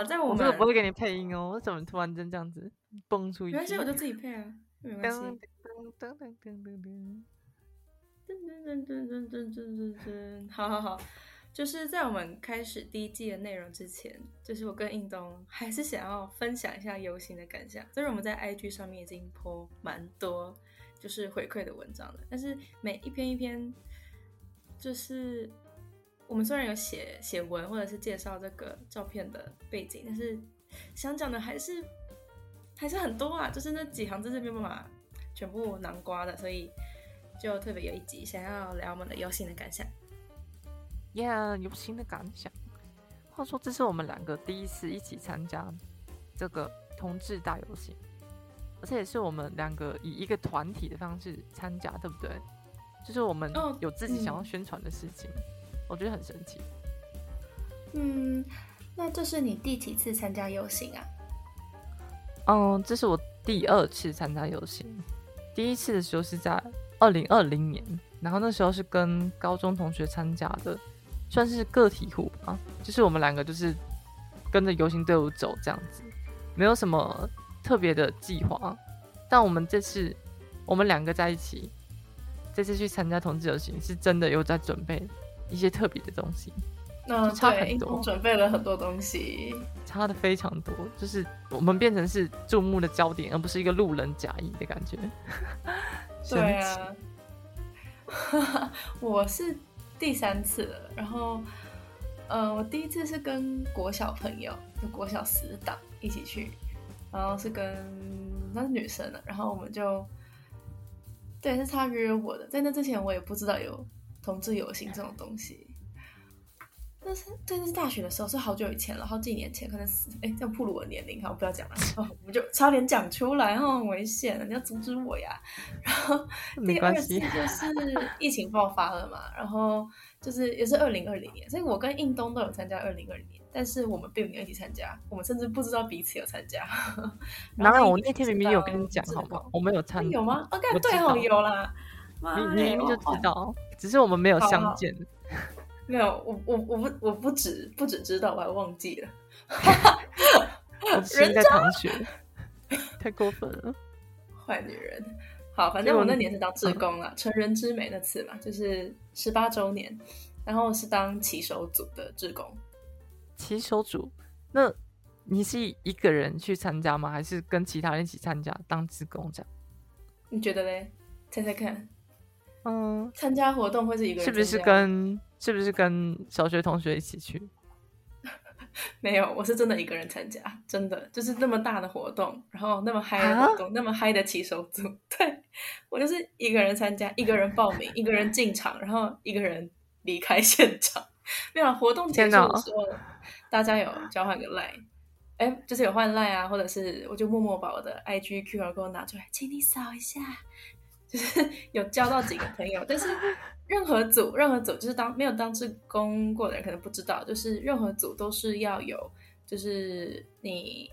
我这不会给你配音哦，我怎么突然间这样子蹦出一？没关系，我就自己配啊，没关系。噔噔噔噔噔噔噔噔噔噔噔噔噔噔。好好好，就是在我们开始第一季的内容之前，就是我跟印东还是想要分享一下游行的感想。虽然我们在 IG 上面已经 po 蛮多就是回馈的文章了，但是每一篇一篇就是。我们虽然有写写文或者是介绍这个照片的背景，但是想讲的还是还是很多啊，就是那几行字是没有办法全部囊括的，所以。就特别有一集想要聊我们的游行的感想。Yeah，，游行的感想。话说，这是我们两个第一次一起参加这个同志大游行，而且也是我们两个以一个团体的方式参加，对不对？就是我们有自己想要宣传的事情，我觉得很神奇。嗯，那这是你第几次参加游行啊？嗯，这是我第二次参加游行，第一次的时候是在。二零二零年，然后那时候是跟高中同学参加的，算是个体户吧。就是我们两个就是跟着游行队伍走这样子，没有什么特别的计划。但我们这次我们两个在一起，这次去参加同志游行，是真的有在准备一些特别的东西。那差很多，准备了很多东西，差的非常多。就是我们变成是注目的焦点，而不是一个路人甲乙的感觉。对啊，我是第三次了。然后，呃，我第一次是跟国小朋友，就国小死党一起去，然后是跟那是女生的，然后我们就对是他约我的，在那之前我也不知道有同志游行这种东西。但是，大学的时候，是好久以前了，好几年前，可能是哎，这样暴露我年龄，好，不要讲了，哦，我就差点讲出来，哦，很危险，你要阻止我呀。然后第二次就是 疫情爆发了嘛，然后就是也是二零二零年，所以我跟印东都有参加二零二零年，但是我们并没有一起参加，我们甚至不知道彼此有参加。然后我那天明明有跟你讲，好不好？我们有参，有吗？OK，对哦，有啦，明明就知道，只是我们没有相见。没有，我我我不我不止不止知道，我还忘记了。人在唐学，太过分了，坏女人。好，反正我那年是当志工了，成人之美那次嘛，就是十八周年，然后是当骑手组的志工。骑手组？那你是一个人去参加吗？还是跟其他人一起参加当志工这样？你觉得嘞？猜猜看。嗯，参加活动会是一个人？是不是跟是不是跟小学同学一起去？没有，我是真的一个人参加，真的就是那么大的活动，然后那么嗨的活动，那么嗨的骑手组，对我就是一个人参加，一个人报名，一个人进场，然后一个人离开现场。没有活动结束的时候，大家有交换个赖，哎，就是有换赖啊，或者是我就默默把我的 IG QR code 拿出来，请你扫一下。就是有交到几个朋友，但是任何组任何组就是当没有当志工过的人可能不知道，就是任何组都是要有，就是你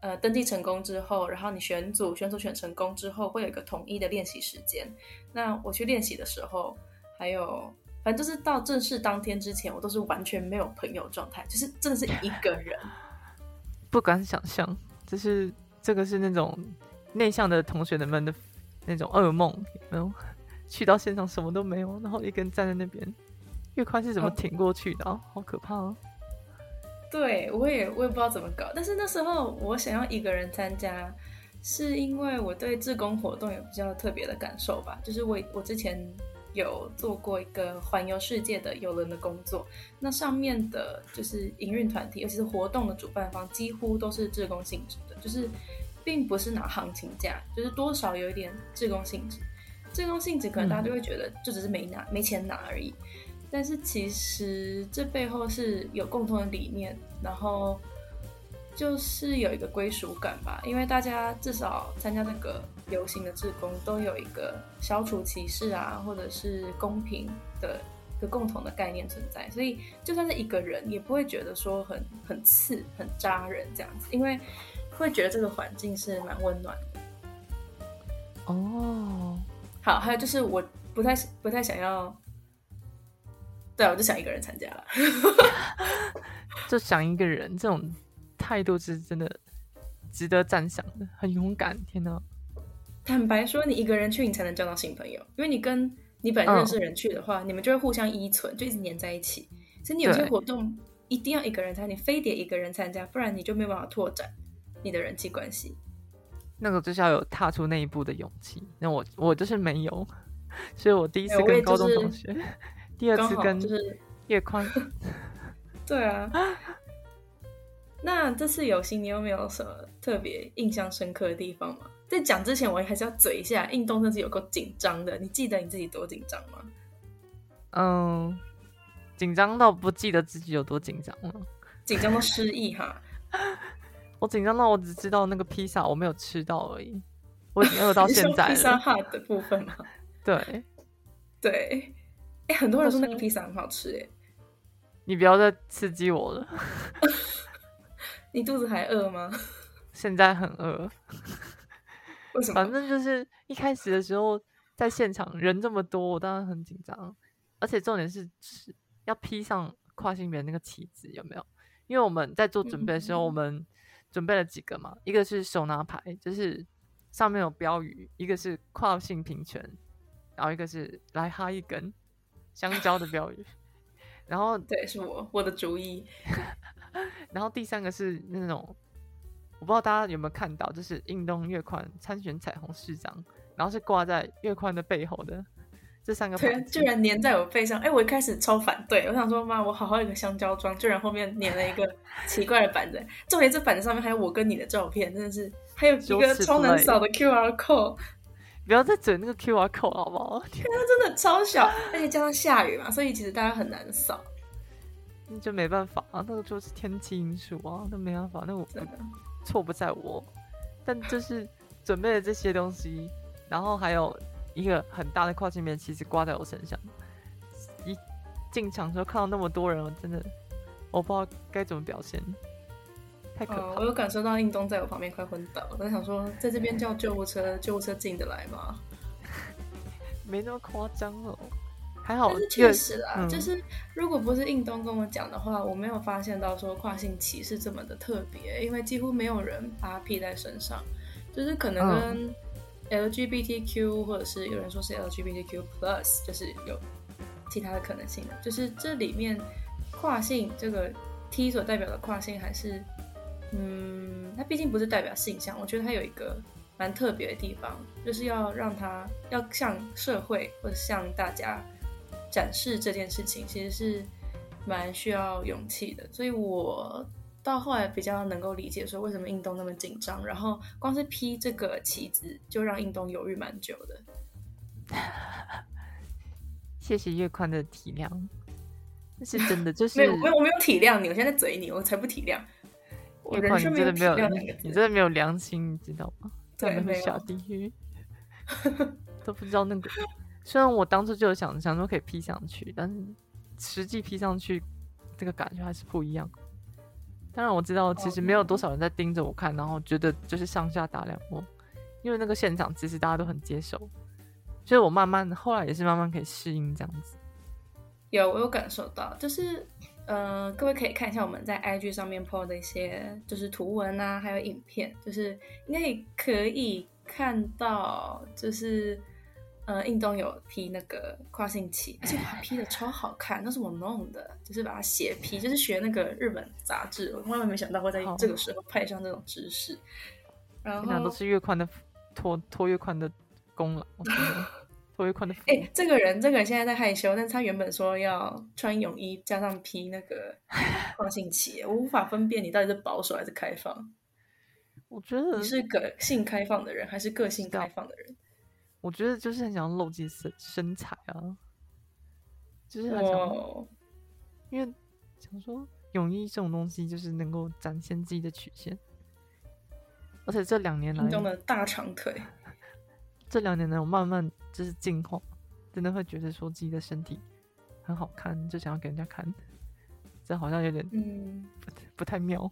呃登记成功之后，然后你选组选组选成功之后，会有一个统一的练习时间。那我去练习的时候，还有反正就是到正式当天之前，我都是完全没有朋友状态，就是真的是一个人，不敢想象，就是这个是那种内向的同学们的。那种噩梦，然后 去到现场什么都没有，然后一个人站在那边，月宽是怎么挺过去的？好可怕啊！对我也我也不知道怎么搞，但是那时候我想要一个人参加，是因为我对志工活动有比较特别的感受吧。就是我我之前有做过一个环游世界的游轮的工作，那上面的就是营运团体，尤其是活动的主办方，几乎都是志工性质的，就是。并不是拿行情价，就是多少有一点自工性质。自工性质可能大家就会觉得就只是没拿没钱拿而已，但是其实这背后是有共同的理念，然后就是有一个归属感吧。因为大家至少参加那个游行的志工，都有一个消除歧视啊，或者是公平的一个共同的概念存在，所以就算是一个人，也不会觉得说很很刺、很扎人这样子，因为。会觉得这个环境是蛮温暖的哦。好，还有就是我不太不太想要，对，我就想一个人参加了，就想一个人，这种态度是真的值得赞赏的，很勇敢。天哪！坦白说，你一个人去，你才能交到新朋友，因为你跟你本来认识的人去的话，你们就会互相依存，就一直黏在一起。所以你有些活动一定要一个人参加，你非得一个人参加，不然你就没有办法拓展你的人际关系。那个就是要有踏出那一步的勇气。那我我就是没有，所以我第一次跟高中就是同学，第二次跟就是叶宽，对啊。那这次游行你有没有什么特别印象深刻的地方吗？在讲之前，我还是要嘴一下，运动真是有够紧张的。你记得你自己多紧张吗？嗯，紧张到不记得自己有多紧张了。紧张到失忆哈。我紧张到我只知道那个披萨我没有吃到而已，我已经饿到现在披萨了。哈的部分吗？对 对，哎、很多人说那个披萨很好吃，哎，你不要再刺激我了，你肚子还饿吗？现在很饿。为什么？反正就是一开始的时候，在现场人这么多，我当然很紧张，而且重点是是要披上跨性别那个旗子，有没有？因为我们在做准备的时候，嗯我们准备了几个嘛，一个是手拿牌，就是上面有标语；一个是跨性平权，然后一个是来哈一根香蕉的标语，然后对，是我我的主意。然后第三个是那种，我不知道大家有没有看到，就是运动月宽参选彩虹市长，然后是挂在月宽的背后的这三个对，居然粘在我背上。哎、我一开始超反对，我想说妈，我好好一个香蕉装，居然后面粘了一个奇怪的板子。重点这板子上面还有我跟你的照片，真的是还有一个超难扫的 QR code，不要再整那个 QR code 好不好？天它真的超小，而且加上下雨嘛，所以其实大家很难扫，那就没办法啊，那个就是天气因素啊，那没办法，那我真的。错不在我，但就是准备了这些东西，然后还有一个很大的跨性别旗子挂在我身上，一进场的时候看到那么多人，我真的我不知道该怎么表现，太可怕。哦，了。我有感受到印东在我旁边快昏倒，我在想说，在这边叫救护车，救护车进得来吗？没那么夸张哦，还好确实啦，嗯。就是如果不是印东跟我讲的话，我没有发现到说跨性歧视这么的特别，因为几乎没有人把它披在身上，就是可能嗯。跟 LGBTQ 或者是有人说是 LGBTQ plus，就是有其他的可能性的，就是这里面跨性这个 T 所代表的跨性还是，嗯，它毕竟不是代表性向，我觉得它有一个蛮特别的地方，就是要让它要向社会或者向大家展示这件事情，其实是蛮需要勇气的。所以我到后来比较能够理解说为什么运动那么紧张，然后光是披这个旗子就让运动犹豫蛮久的。谢谢月宽的体谅，那是真的，就是 没有，没有，我没有体谅你，我现在在嘴你，我才不体谅。我人生没有你真的没有，体谅你真的没有良心，你知道吗？对没有地狱，都不知道那个。虽然我当初就有想想说可以 P 上去，但是实际 P 上去，这个感觉还是不一样。当然我知道，其实没有多少人在盯着我看，然后觉得就是上下打量我，因为那个现场其实大家都很接受，所以我慢慢后来也是慢慢可以适应这样子。有，我有感受到，就是，呃，各位可以看一下我们在 IG 上面 po 的一些，就是图文啊，还有影片，就是应该也可以看到，就是，呃，印东有 P 那个跨性旗，而且他 P 的超好看，那是我弄的，就是把它斜 P，就是学那个日本杂志，我万万没想到会在这个时候派上这种知识，然天哪，都。是越宽的拖拖越宽的功劳，拖越 宽的福。哎、这个人，这个人现在在害羞，但是他原本说要穿泳衣加上披那个 跨性旗，我无法分辨你到底是保守还是开放。我觉得你是个性开放的人，还是个性开放的人？我觉得就是很想要露自己身身材啊，就是很想，哇，因为想说泳衣这种东西就是能够展现自己的曲线，而且这两年来中，的大长腿，这两年来我慢慢就是进化，真的会觉得说自己的身体很好看，就想要给人家看，这好像有点嗯。不不太妙。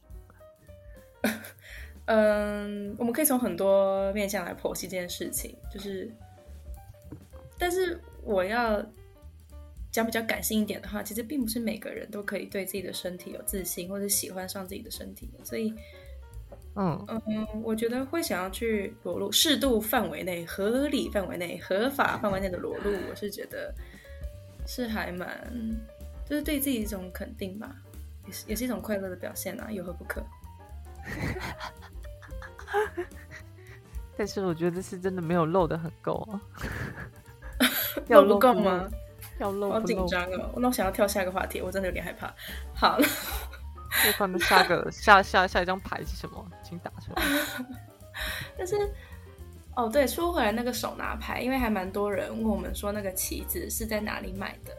嗯，我们可以从很多面向来剖析这件事情，就是，但是我要讲比较感性一点的话，其实并不是每个人都可以对自己的身体有自信，或者喜欢上自己的身体的。所以，嗯嗯，我觉得会想要去裸露，适度范围内、合理范围内、合法范围内的裸露，我是觉得是还蛮，就是对自己一种肯定吧，也是也是一种快乐的表现啊，有何不可？但是我觉得是真的没有露的很够啊，露不够吗？要露，好紧张哦！那我想要跳下一个话题，我真的有点害怕。好了，我看的下个下下下一张牌是什么？请打出来。但是，哦，对，说回来那个手拿牌，因为还蛮多人问我们说那个旗子是在哪里买的，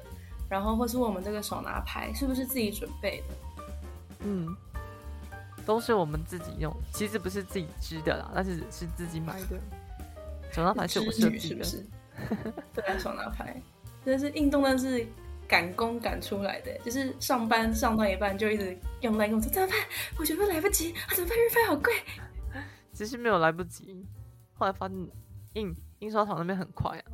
然后或是问我们这个手拿牌是不是自己准备的？嗯。都是我们自己用，其实不是自己织的啦，但是是自己买的。手拿牌是我设计的，对啊，手拿牌，真是运动，但是赶工赶出来的，就是上班上到一半就一直用来跟我说怎么办？我觉得来不及啊，怎么办？运费好贵。其实没有来不及，后来发现印印刷厂那边很快啊，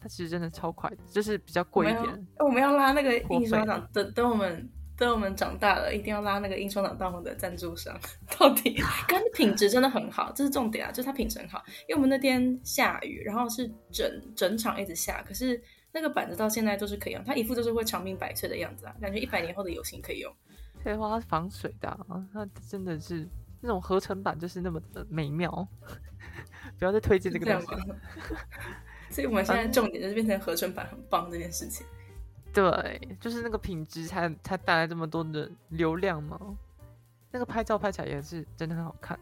它其实真的超快的，就是比较贵一点。我们要拉那个印刷厂，等等我们。等我们长大了，一定要拉那个印刷厂大红的赞助商。到底，跟品质真的很好，这是重点啊！就是它品质很好，因为我们那天下雨，然后是整整场一直下，可是那个板子到现在都是可以用，它一副就是会长命百岁的样子啊，感觉一百年后的友情可以用。废话，它是防水的啊，它真的是那种合成板，就是那么的美妙。不要再推荐这个东西。所以我们现在重点就是变成合成板很棒这件事情。对，就是那个品质才才带来这么多的流量嘛。那个拍照拍起来也是真的很好看。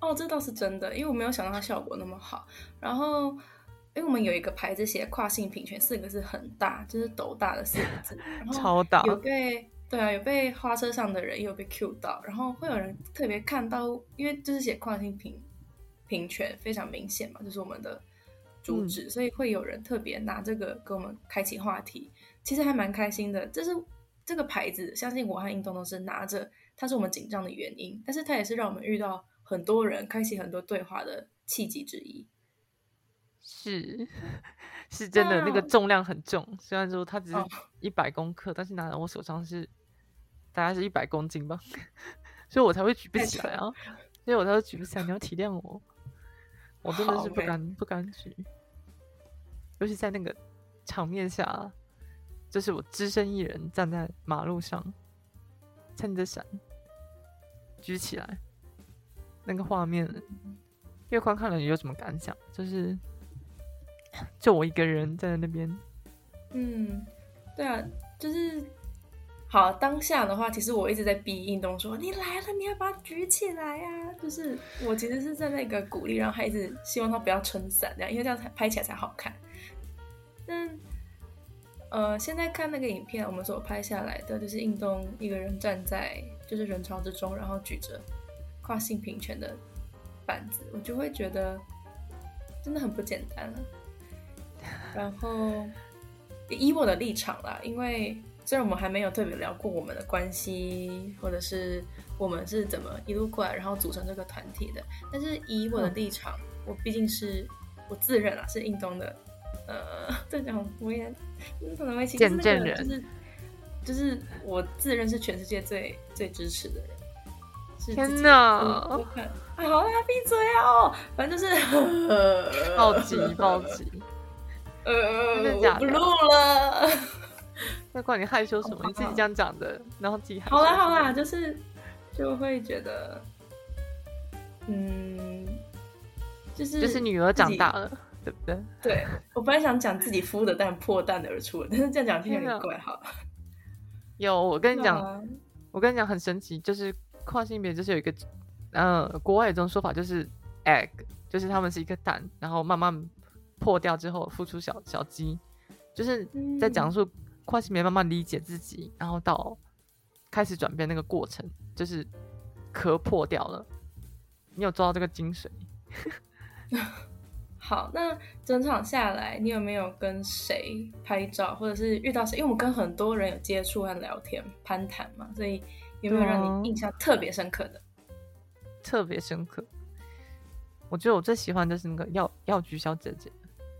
哦，这倒是真的，因为我没有想到它效果那么好。然后，因为我们有一个牌子写“跨性平权”四个字很大，就是斗大的四个字，超大。有被对啊，有被花车上的人也有被 Q 到，然后会有人特别看到，因为就是写“跨性平平权”非常明显嘛，就是我们的。主旨，所以会有人特别拿这个跟我们开启话题，其实还蛮开心的。这是这个牌子，相信我和运动都是拿着，它是我们紧张的原因，但是它也是让我们遇到很多人，开启很多对话的契机之一。是，是真的，那个重量很重，虽然说它只是一百公克，但是拿在我手上是大概是一百公斤吧，所以我才会举不起来啊，所以我才会举不起来，你要体谅我。我真的是不敢不敢举，尤其在那个场面下，就是我只身一人站在马路上，撑着伞举起来，那个画面，月光看了你有什么感想？就是 就我一个人站在那边，嗯，对啊，就是。好，当下的话，其实我一直在逼运动说：“你来了，你要把它举起来呀！”就是我其实是在那个鼓励，然后还一直希望他不要撑伞，这样，因为这样才拍起来才好看。但呃，现在看那个影片，我们所拍下来的就是印东一个人站在就是人潮之中，然后举着跨性平权的板子，我就会觉得真的很不简单了。然后以我的立场啦，因为。虽然我们还没有特别聊过我们的关系，或者是我们是怎么一路过来，然后组成这个团体的，但是以我的立场，我毕竟是我自认啊是印东的，呃，这种我也可能会见证人，就是就是我自认是全世界最最支持的人。天哪！我看，哎，好，闭嘴啊！哦，反正就是 暴击暴击，呃，我不录了。那怪你害羞什么？你自己这样讲的，然后自己好啦好啦，就是就会觉得，嗯，就是就是女儿长大了，对不对？对我本来想讲自己孵的蛋破蛋而出，但是这样讲听有点怪哈。有我跟你讲，我跟你讲很神奇，就是跨性别就是有一个，呃，国外有种说法就是 egg，就是他们是一个蛋，然后慢慢破掉之后孵出小小鸡，就是在讲述。跨性别慢慢理解自己，然后到开始转变那个过程，就是壳破掉了。你有抓到这个精髓？好，那整场下来，你有没有跟谁拍照，或者是遇到谁？因为我们跟很多人有接触和聊天、攀谈嘛，所以有没有让你印象特别深刻的？特别深刻，我觉得我最喜欢就是那个药药局小姐姐。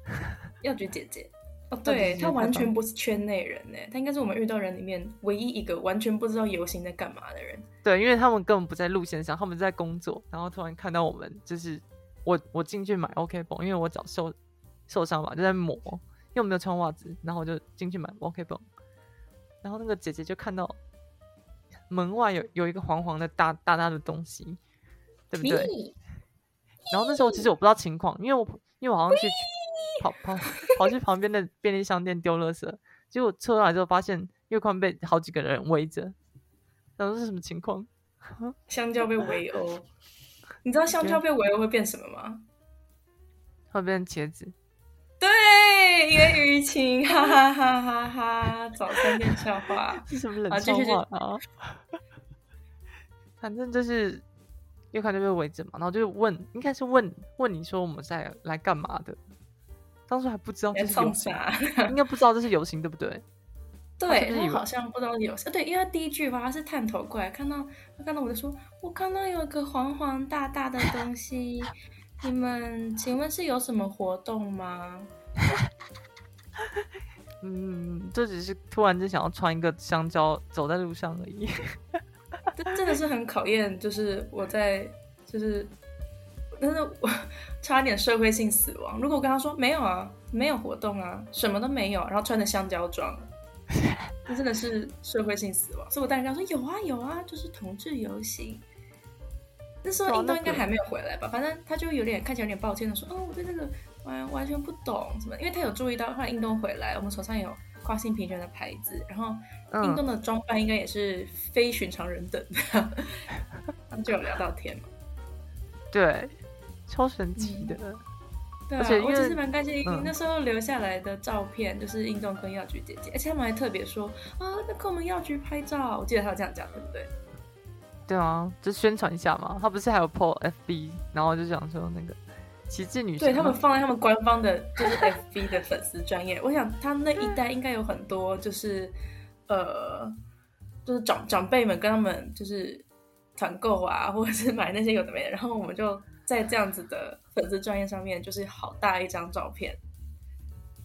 药局姐姐。哦，对她完全不是圈内人呢，她应该是我们遇到人里面唯一一个完全不知道游行在干嘛的人。对，因为他们根本不在路线上，他们在工作，然后突然看到我们，就是我我进去买 OK 绷，因为我脚受受伤嘛，就在磨，因为我没有穿袜子，然后我就进去买 OK 绷，然后那个姐姐就看到门外有有一个黄黄的大大大的东西，对不对？然后那时候其实我不知道情况，因为我因为我好像去。跑跑跑去旁边的便利商店丢垃圾，结果车来之后发现月宽被好几个人围着，然后是什么情况？香蕉被围殴，你知道香蕉被围了会变什么吗？会变茄子。对，因为舆情，哈哈哈哈哈！早餐店笑话 是什么冷笑话啊？反正就是月宽就被围着嘛，然后就问，应该是问问你说我们在来干嘛的。当时还不知道这是游行，应该不知道这是游行，对不对？对，他好像不知道游行。对，因为他第一句话他是探头过来，看到他看到我就说：“我看到有一个黄黄大大的东西，你们请问是有什么活动吗？” 嗯，这只是突然间想要穿一个香蕉走在路上而已。这真的是很考验，就是我在就是。但是我 差点社会性死亡。如果我跟他说没有啊，没有活动啊，什么都没有，然后穿着香蕉装，那真的是社会性死亡。所以我当然跟他说有啊有啊，就是同志游行。那时候印度应该还没有回来吧？反正他就有点看起来有点抱歉的说：“哦，我对这个完完全不懂什么。”因为他有注意到后来印度回来，我们手上有跨性平权的牌子，然后印度的装扮应该也是非寻常人等的，他们就有聊到天嘛。对。超神奇的，对啊，我其实蛮开心。那时候留下来的照片就是印度跟药局姐姐，而且他们还特别说啊，那跟我们药局拍照。我记得他有这样讲，对不对？对啊，就宣传一下嘛。他不是还有 po FB，然后就讲说那个旗帜女对他们放在他们官方的，就是 FB 的粉丝专业。我想他们那一代应该有很多，就是呃，就是长长辈们跟他们就是团购啊，或者是买那些有的没的，然后我们就。在这样子的粉丝专业上面，就是好大一张照片，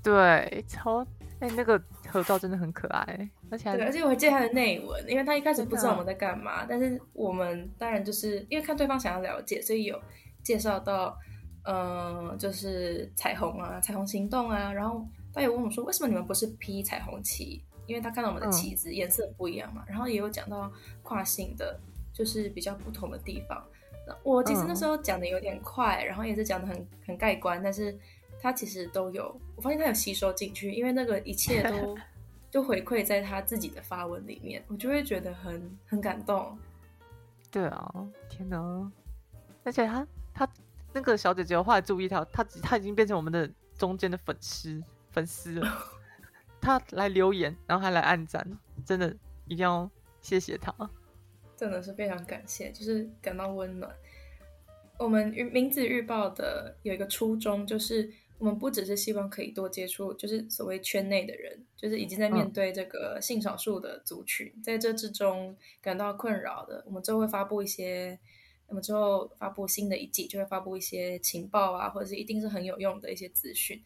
对，超哎，那个合照真的很可爱，而且对，而且我还记得他的内文，因为他一开始不知道我们在干嘛，但是我们当然就是因为看对方想要了解，所以有介绍到，嗯，就是彩虹啊，彩虹行动啊，然后他也问我说，为什么你们不是披彩虹旗？因为他看到我们的旗子颜色不一样嘛，然后也有讲到跨性的，就是比较不同的地方。我其实那时候讲的有点快，然后也是讲的很很盖棺，但是他其实都有，我发现他有吸收进去，因为那个一切都 就回馈在他自己的发文里面，我就会觉得很很感动。对啊，天哪！而且他他那个小姐姐后来注意到，他他已经变成我们的中间的粉丝粉丝了，他来留言，然后还来按赞，真的一定要谢谢他。真的是非常感谢，就是感到温暖。我们《名字日报》的有一个初衷，就是我们不只是希望可以多接触，就是所谓圈内的人，就是已经在面对这个性少数的族群，在这之中感到困扰的。我们之后会发布一些，那么之后发布新的一季，就会发布一些情报啊，或者是一定是很有用的一些资讯。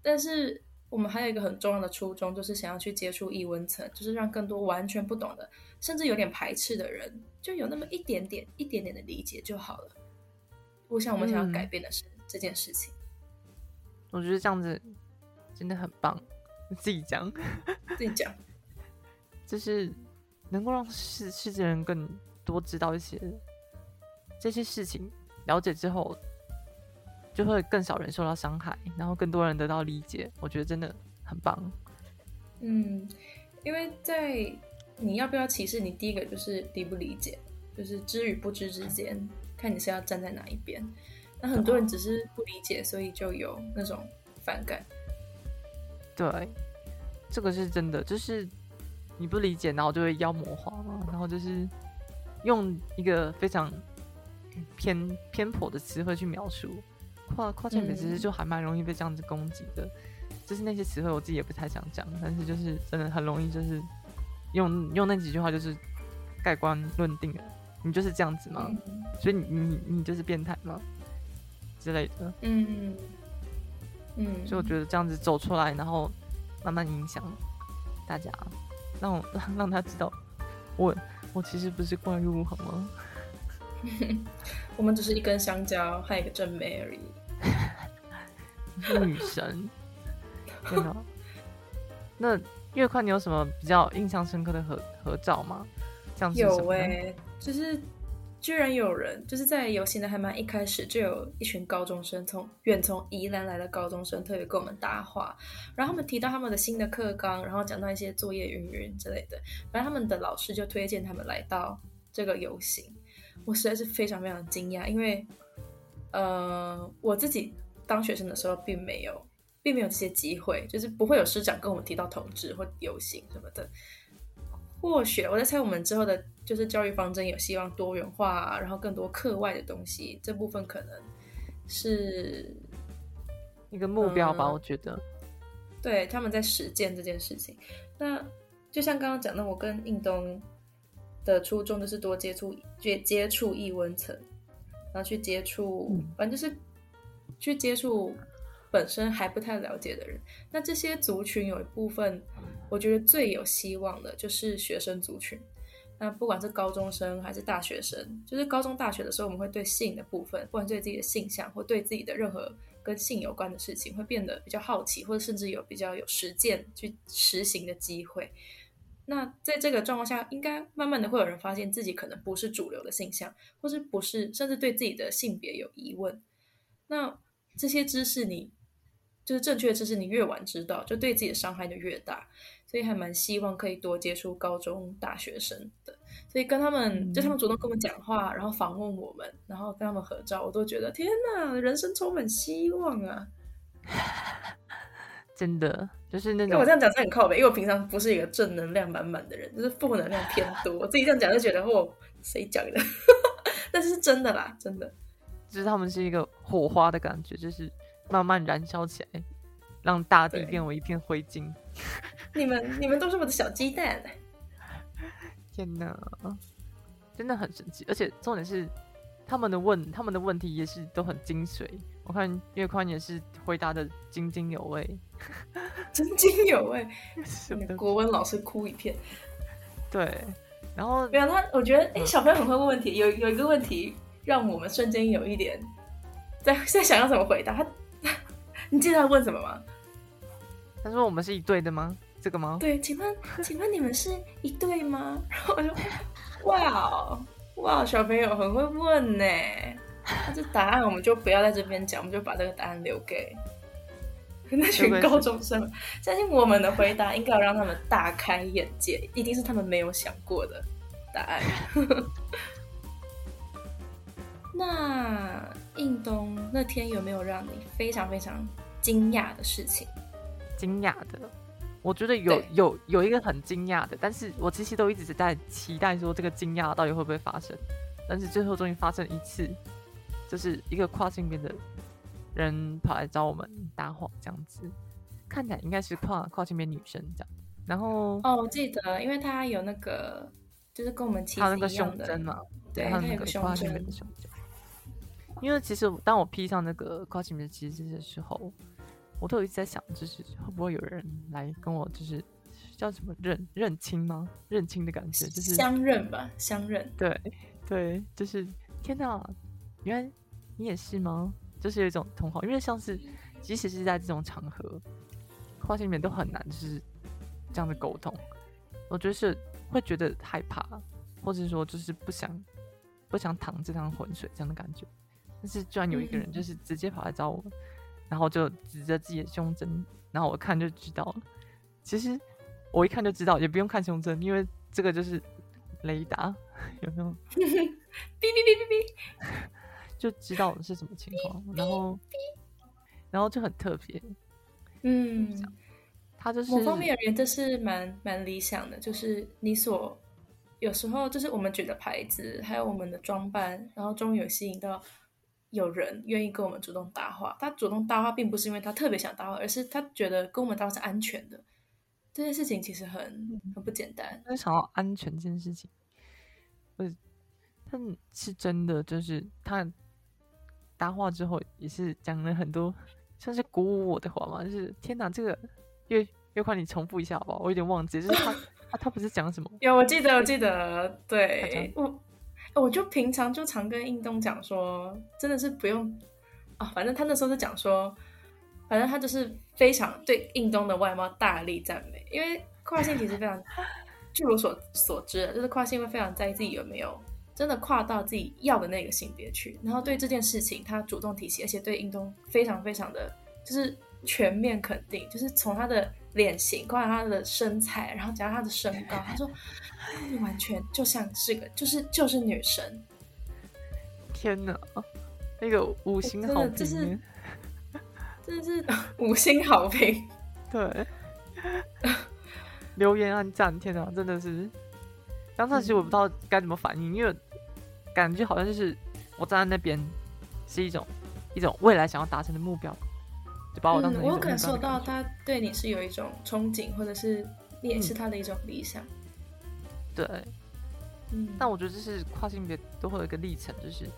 但是我们还有一个很重要的初衷，就是想要去接触异温层，就是让更多完全不懂的。甚至有点排斥的人，就有那么一点点、一点点的理解就好了。我想，我们想要改变的是这件事情。我觉得这样子真的很棒。你自己讲，自己讲，就是能够让世世界人更多知道一些这些事情，了解之后，就会更少人受到伤害，然后更多人得到理解。我觉得真的很棒。嗯，因为在。你要不要歧视？你第一个就是理不理解，就是知与不知之间，看你是要站在哪一边。那很多人只是不理解，所以就有那种反感。对，这个是真的，就是你不理解，然后就会妖魔化嘛，然后就是用一个非常偏偏颇的词汇去描述。跨跨性别其实就还蛮容易被这样子攻击的，就是那些词汇我自己也不太想讲，但是就是真的很容易就是。用用那几句话就是盖棺论定了，你就是这样子吗？所以你你你就是变态吗？之类的。嗯嗯。所以我觉得这样子走出来，然后慢慢影响大家，让我让 让他知道，我我其实不是怪物，好吗？我们只是一根香蕉还有一个正妹而已。女神，真的。那月宽，你有什么比较印象深刻的合合照吗？像有哎，就是居然有人就是在游行的还蛮一开始就有一群高中生从远从宜兰来的高中生特别跟我们搭话，然后他们提到他们的新的课纲，然后讲到一些作业云云之类的，反正他们的老师就推荐他们来到这个游行，我实在是非常非常惊讶，因为呃我自己。当学生的时候，并没有，并没有这些机会，就是不会有师长跟我们提到同志或游行什么的。或许我在猜，我们之后的，就是教育方针有希望多元化，然后更多课外的东西，这部分可能是一个目标吧。我觉得，对，他们在实践这件事情。那就像刚刚讲的，我跟印东的初衷就是多接触接接触异温层，然后去接触，反正就是。去接触本身还不太了解的人，那这些族群有一部分，我觉得最有希望的就是学生族群。那不管是高中生还是大学生，就是高中大学的时候，我们会对性的部分，不管对自己的性向或对自己的任何跟性有关的事情，会变得比较好奇，或者甚至有比较有实践去实行的机会。那在这个状况下，应该慢慢的会有人发现自己可能不是主流的性向，或是不是，甚至对自己的性别有疑问。那这些知识，你就是正确的知识，你越晚知道，就对自己的伤害就越大。所以还蛮希望可以多接触高中大学生的，所以跟他们，就他们主动跟我们讲话，然后访问我们，然后跟他们合照，我都觉得天哪，人生充满希望啊！真的，就是那种我这样讲是很靠北，因为我平常不是一个正能量满满的人，就是负能量偏多。我自己这样讲就觉得，哦，谁讲的？但是是真的啦，真的。就是他们是一个火花的感觉，就是慢慢燃烧起来，让大地变为一片灰烬。你们，你们都是我的小鸡蛋！天哪，真的很神奇！而且重点是，他们的问，他们的问题也是都很精髓。我看月宽也是回答的津津有味，津津有味。国文老师哭一片。对，然后没有他，我觉得哎，小朋友很会问问题。有有一个问题。让我们瞬间有一点在在想要怎么回答他，你记得他问什么吗？他说：“我们是一对的吗？这个吗？”对，请问，请问你们是一对吗？然后我就哇哇，小朋友很会问呢。那这答案我们就不要在这边讲，我们就把这个答案留给那群高中生。相信我们的回答应该要让他们大开眼界，一定是他们没有想过的答案。那印东那天有没有让你非常非常惊讶的事情？惊讶的，我觉得有有有一个很惊讶的，但是我其实都一直在期待说这个惊讶到底会不会发生，但是最后终于发生一次，就是一个跨性别的人跑来找我们搭话，这样子。看起来应该是跨跨性别女生这样，然后哦，我记得，因为他有那个就是跟我们他那个胸针嘛，对，他那个胸针。因为其实当我披上那个跨性别旗帜的时候，我都有一直在想，就是会不会有人来跟我，就是叫什么认认亲吗？认亲的感觉，就是相认吧，相认。对对，就是天哪，原来你也是吗？就是有一种同好，因为像是即使是在这种场合，跨性别都很难，就是这样的沟通。我觉得是会觉得害怕，或者说就是不想不想淌这趟浑水这样的感觉。但是居然有一个人就是直接跑来找我们，然后就指着自己的胸针，然后我看就知道了。其实我一看就知道，也不用看胸针，因为这个就是雷达，有没有？哔哔哔哔哔，就知道是什么情况。然后，然后就很特别。嗯，他就是某方面而言，这是蛮蛮理想的。就是你所有时候，就是我们举的牌子，还有我们的装扮，然后终于有吸引到。有人愿意跟我们主动搭话，他主动搭话并不是因为他特别想搭话，而是他觉得跟我们搭话是安全的。这件事情其实很很不简单。他想到安全这件事情，呃，但是真的，就是他搭话之后也是讲了很多像是鼓舞我的话嘛，就是天哪，这个岳月快，你重复一下好不好？我有点忘记，就是他 他他不是讲什么？有，我记得，我记得，对我，我就平常就常跟印东讲说，真的是不用啊，反正他那时候是讲说，反正他就是非常对印东的外貌大力赞美，因为跨性其实非常，据我所所知，就是跨性会非常在意自己有没有真的跨到自己要的那个性别去，然后对这件事情他主动提起，而且对印东非常非常的就是全面肯定，就是从他的。脸型，关于他的身材，然后加上他的身高，他说你完全就像是个，就是就是女神。天哪，那个五星好评，真的是 五星好评。对，留言按赞，天哪，真的是。刚开始我不知道该怎么反应，因为感觉好像就是我站在那边是一种一种未来想要达成的目标。就把我当成我感受到他对你是有一种憧憬，或者是你也是他的一种理想。对，嗯。但我觉得这是跨性别都会有一个历程，就是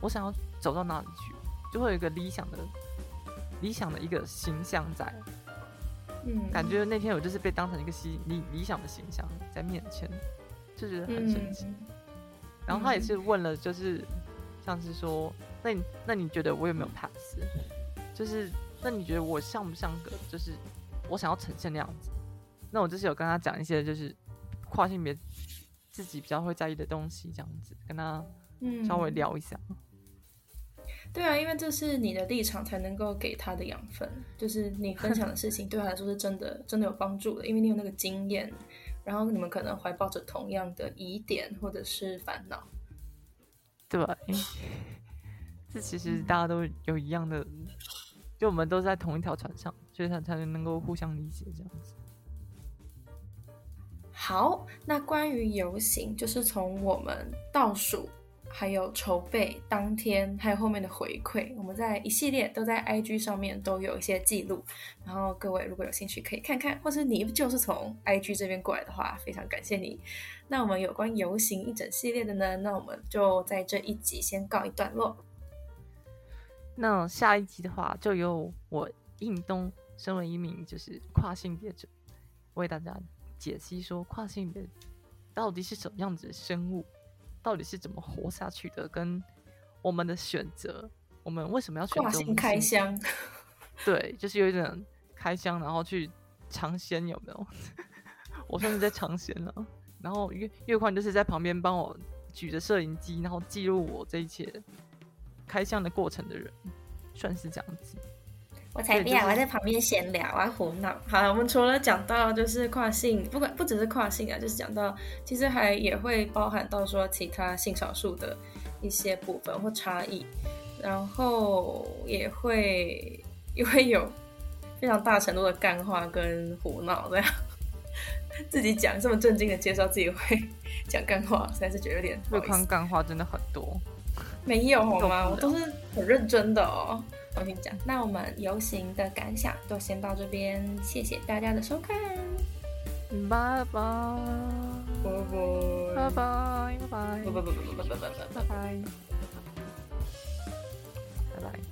我想要走到哪里去，就会有一个理想的、理想的一个形象在。嗯。感觉那天我就是被当成一个理理理想的形象在面前，就觉得很神奇。然后他也是问了，就是像是说，那你那你觉得我有没有 pass？就是。那你觉得我像不像个，就是我想要呈现那样子？那我就是有跟他讲一些，就是跨性别自己比较会在意的东西，这样子跟他稍微聊一下。对啊，因为这是你的立场才能够给他的养分，就是你分享的事情 对他来说是真的，真的有帮助的，因为你有那个经验，然后你们可能怀抱着同样的疑点或者是烦恼。对，这其实大家都有一样的。就我们都在同一条船上，所以他才能够互相理解这样子。好，那关于游行，就是从我们倒数，还有筹备当天，还有后面的回馈，我们在一系列都在 IG 上面都有一些记录。然后各位如果有兴趣可以看看，或是你就是从 IG 这边过来的话，非常感谢你。那我们有关游行一整系列的呢，那我们就在这一集先告一段落。那下一集的话，就由我应东身为一名就是跨性别者，为大家解析说跨性别到底是什么样子的生物，到底是怎么活下去的，跟我们的选择，我们为什么要选择性开箱？对，就是有一点开箱，然后去尝鲜，有没有？我算是在尝鲜了。然后月月宽就是在旁边帮我举着摄影机，然后记录我这一切。开箱的过程的人，算是这样子。我才不要！我在旁边闲聊啊，胡闹。好了，我们除了讲到就是跨性，不管不只是跨性啊，就是讲到其实还也会包含到说其他性少数的一些部分或差异，然后也会也会有非常大程度的干话跟胡闹这样。自己讲这么正经的介绍自己会讲干话，实在是觉得有点。会看干话真的很多。没有好吗？我都是很认真的哦。我跟你讲，那我们游行的感想就先到这边，谢谢大家的收看，拜拜，拜拜，拜拜，拜拜，拜拜，拜拜，拜拜，拜拜，拜拜。